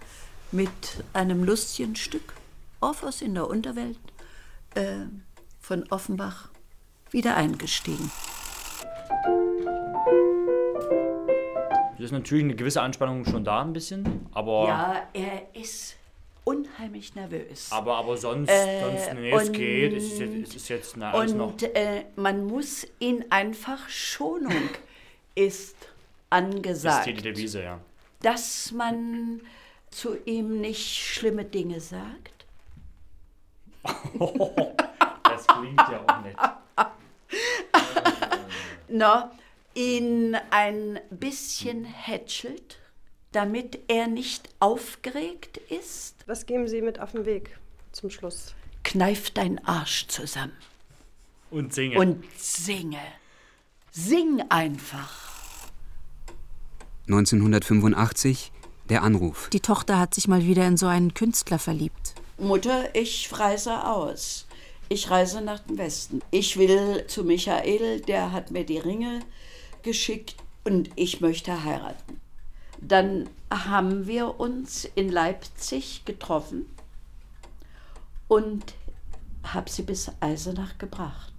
mit einem lustigen Stück Orpheus in der Unterwelt äh, von Offenbach wieder eingestiegen. Da ist natürlich eine gewisse Anspannung schon da, ein bisschen, aber. Ja, er ist unheimlich nervös. Aber, aber sonst, Äh, sonst nee, es und- geht. Es ist jetzt, es ist jetzt na, alles noch. Und äh, man muss ihn einfach, Schonung ist Das angesagt. ist die Devise, ja. Dass man zu ihm nicht schlimme Dinge sagt. Das klingt ja auch nett. No, ihn ein bisschen hätschelt, damit er nicht aufgeregt ist. Was geben Sie mit auf den Weg zum Schluss? Kneif deinen Arsch zusammen. Und singe. Und singe. Sing einfach. 1985 der Anruf. Die Tochter hat sich mal wieder in so einen Künstler verliebt. Mutter, ich reise aus. Ich reise nach dem Westen. Ich will zu Michael, der hat mir die Ringe geschickt und ich möchte heiraten. Dann haben wir uns in Leipzig getroffen und habe sie bis Eisenach gebracht.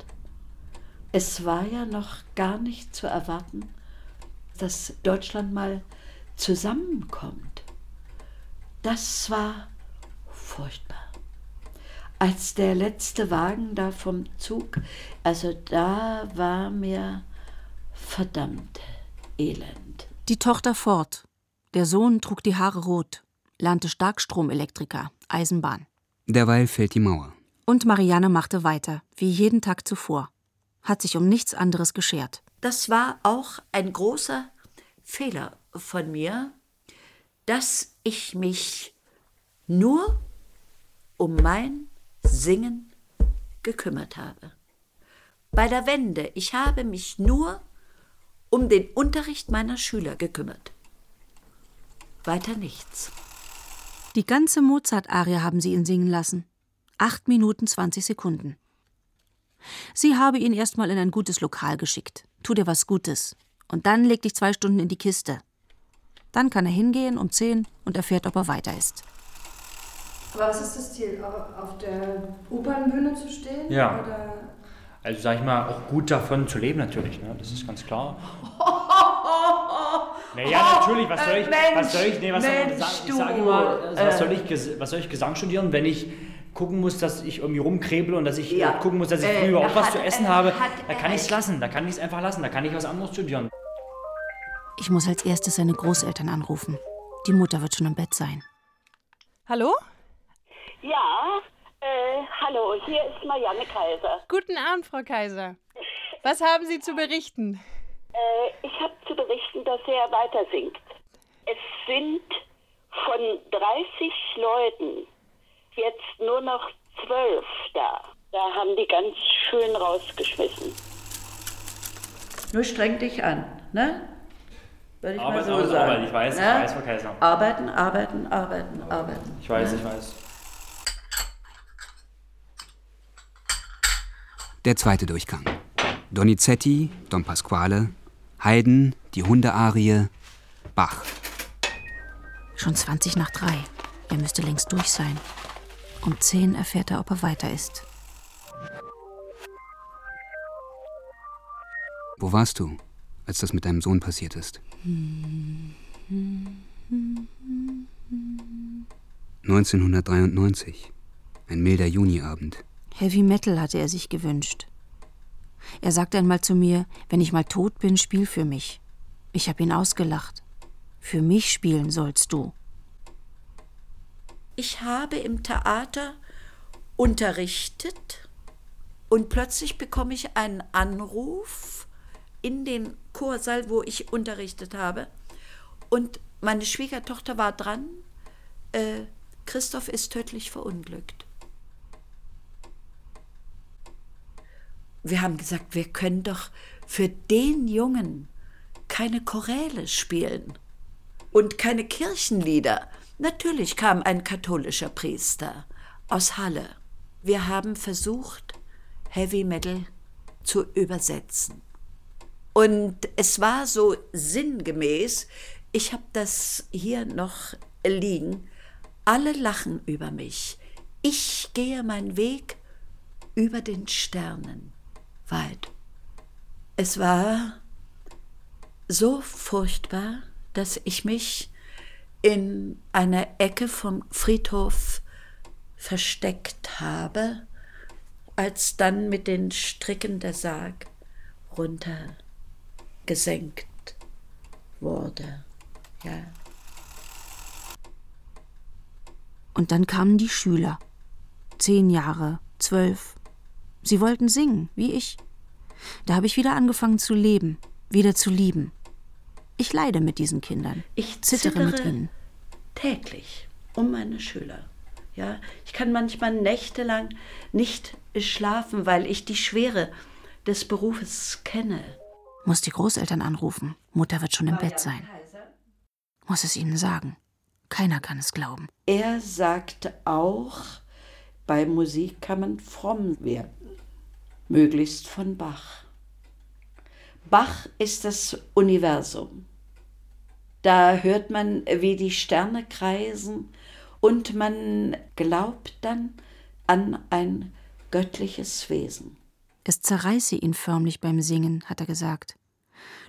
Es war ja noch gar nicht zu erwarten, dass Deutschland mal zusammenkommt. Das war furchtbar. Als der letzte Wagen da vom Zug, also da war mir verdammt elend. Die Tochter fort. Der Sohn trug die Haare rot, lernte Starkstromelektriker, Eisenbahn. Derweil fällt die Mauer. Und Marianne machte weiter, wie jeden Tag zuvor. Hat sich um nichts anderes geschert. Das war auch ein großer Fehler von mir, dass ich mich nur um mein Singen gekümmert habe. Bei der Wende, ich habe mich nur um den Unterricht meiner Schüler gekümmert. Weiter nichts. Die ganze Mozart-Arie haben sie ihn singen lassen. Acht Minuten zwanzig Sekunden. Sie habe ihn erstmal in ein gutes Lokal geschickt. Tu dir was Gutes. Und dann leg dich zwei Stunden in die Kiste. Dann kann er hingehen um zehn und erfährt, ob er weiter ist. Aber was ist das Ziel? Auf der Opernbühne zu stehen? Ja. Oder? Also sag ich mal, auch gut davon zu leben natürlich, ne? das ist ganz klar. Naja, natürlich, was soll ich, was soll ich, nee, was Mensch, soll ich, du, ich sage mal, was äh. soll ich, was soll ich Gesang studieren, wenn ich gucken muss, dass ich irgendwie rumkrebel und dass ich Ja. äh, gucken muss, dass ich Äh, früher auch was zu essen äh, habe, da kann ich es lassen, da kann ich es einfach lassen, da kann ich was anderes studieren. Ich muss als erstes seine Großeltern anrufen. Die Mutter wird schon im Bett sein. Hallo? Ja, äh, hallo, hier ist Marianne Kaiser. Guten Abend, Frau Kaiser. Was haben Sie zu berichten? Äh, ich habe zu berichten, dass er weiter singt. Es sind von 30 Leuten jetzt nur noch 12 da. Da haben die ganz schön rausgeschmissen. Nur streng dich an, ne? Würde ich mal Arbeiten, so arbeiten, sagen. arbeiten. Ich weiß, ich ne? weiß, Frau Kaiser. Arbeiten, arbeiten, arbeiten, arbeiten. Ich weiß, ne? ich weiß. Der zweite Durchgang. Donizetti, Don Pasquale, Haydn, die Hundearie, Bach. Schon 20 nach drei. Er müsste längst durch sein. Um zehn erfährt er, ob er weiter ist. Wo warst du, als das mit deinem Sohn passiert ist? 1993. Ein milder Juniabend. Heavy Metal hatte er sich gewünscht. Er sagte einmal zu mir, wenn ich mal tot bin, spiel für mich. Ich habe ihn ausgelacht. Für mich spielen sollst du. Ich habe im Theater unterrichtet und plötzlich bekomme ich einen Anruf in den Chorsaal, wo ich unterrichtet habe. Und meine Schwiegertochter war dran. Äh, Christoph ist tödlich verunglückt. Wir haben gesagt, wir können doch für den Jungen keine Choräle spielen und keine Kirchenlieder. Natürlich kam ein katholischer Priester aus Halle. Wir haben versucht, Heavy Metal zu übersetzen. Und es war so sinngemäß, ich habe das hier noch liegen, alle lachen über mich. Ich gehe meinen Weg über den Sternen weit. Es war so furchtbar, dass ich mich in einer Ecke vom Friedhof versteckt habe, als dann mit den Stricken der Sarg runtergesenkt wurde. Ja. Und dann kamen die Schüler. Zehn Jahre, zwölf. Sie wollten singen, wie ich. Da habe ich wieder angefangen zu leben, wieder zu lieben. Ich leide mit diesen Kindern. Ich zittere, zittere mit ihnen. täglich um meine Schüler. Ja, ich kann manchmal nächtelang nicht schlafen, weil ich die Schwere des Berufes kenne. Muss die Großeltern anrufen. Mutter wird schon im Bett sein. Muss es ihnen sagen. Keiner kann es glauben. Er sagt auch, bei Musik kann man fromm werden, möglichst von Bach. Bach ist das Universum. Da hört man, wie die Sterne kreisen und man glaubt dann an ein göttliches Wesen. Es zerreiße ihn förmlich beim Singen, hat er gesagt.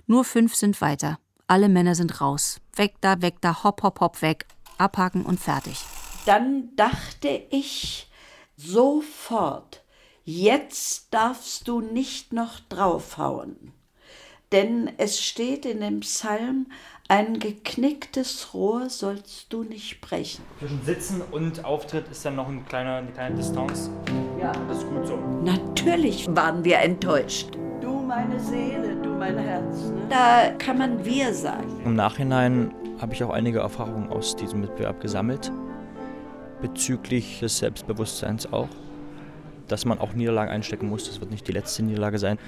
Nur fünf sind weiter. Alle Männer sind raus. Weg da, weg da, hopp, hopp, hopp, weg. Abhaken und fertig. Dann dachte ich sofort, jetzt darfst du nicht noch draufhauen. Denn es steht in dem Psalm, ein geknicktes Rohr sollst du nicht brechen. Zwischen Sitzen und Auftritt ist dann noch ein kleiner, eine kleine Distanz. Ja. Das ist gut so. Natürlich waren wir enttäuscht. Du meine Seele, du mein Herz. Ne? Da kann man wir sagen. Im Nachhinein habe ich auch einige Erfahrungen aus diesem Wettbewerb gesammelt. Bezüglich des Selbstbewusstseins auch. Dass man auch Niederlagen einstecken muss. Das wird nicht die letzte Niederlage sein.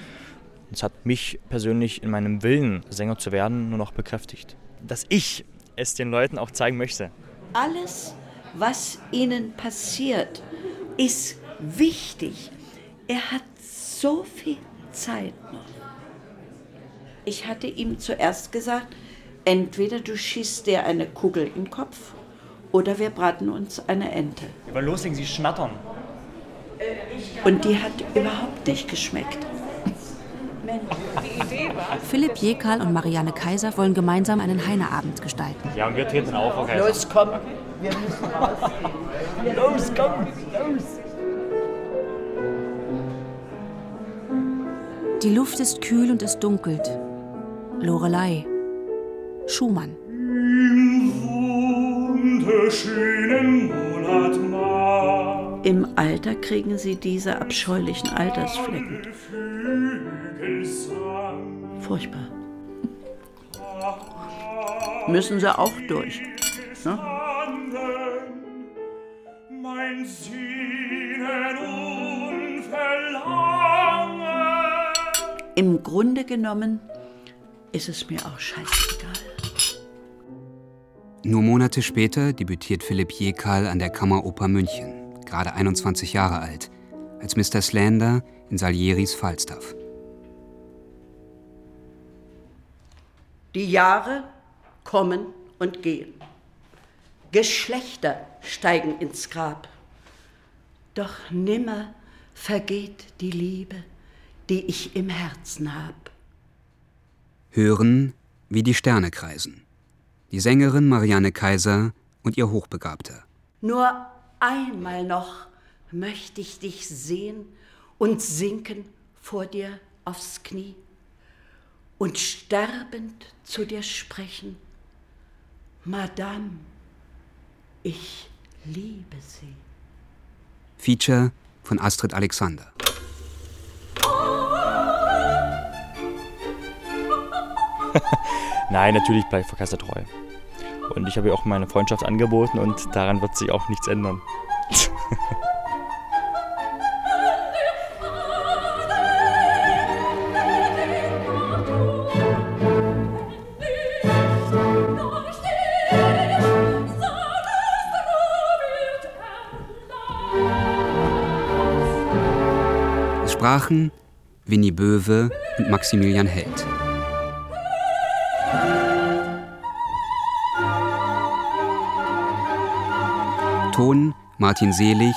Es hat mich persönlich in meinem Willen, Sänger zu werden, nur noch bekräftigt. Dass ich es den Leuten auch zeigen möchte. Alles, was ihnen passiert, ist wichtig. Er hat so viel Zeit noch. Ich hatte ihm zuerst gesagt, entweder du schießt dir eine Kugel in den Kopf oder wir braten uns eine Ente. Wollen loslegen, sie schnattern. Und die hat überhaupt nicht geschmeckt. Philipp Jekal und Marianne Kaiser wollen gemeinsam einen Heineabend gestalten. Ja, und wir treten auf, Kaiser. Los, komm. Wir müssen raus. Los, komm, los. Die Luft ist kühl und es dunkelt. Lorelei. Schumann. Im Alter kriegen sie diese abscheulichen Altersflecken. Furchtbar. Müssen sie auch durch. Ne? Im Grunde genommen ist es mir auch scheißegal. Nur Monate später debütiert Philipp Jekal an der Kammeroper München, gerade 21 Jahre alt, als Mr. Slander in Salieris Falstaff. Die Jahre kommen und gehen. Geschlechter steigen ins Grab. Doch nimmer vergeht die Liebe, die ich im Herzen hab. Hören, wie die Sterne kreisen. Die Sängerin Marianne Kaiser und ihr Hochbegabter. Nur einmal noch möchte ich dich sehen und sinken vor dir aufs Knie und sterbend zu dir sprechen. Madame, ich liebe sie. Feature von Astrid Alexander. Nein, natürlich bleibt Frau Kaiser treu. Und ich habe ihr auch meine Freundschaft angeboten und daran wird sich auch nichts ändern. Sprachen Winnie Böwe und Maximilian Held. Ton Martin Selig,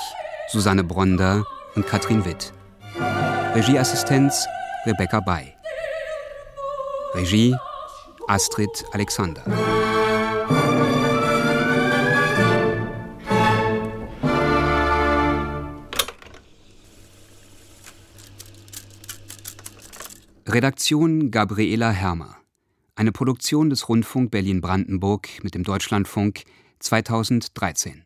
Susanne Bronder und Katrin Witt. Regieassistenz Rebecca Bay. Regie Astrid Alexander. Redaktion Gabriela Hermer. Eine Produktion des Rundfunk Berlin-Brandenburg mit dem Deutschlandfunk 2013.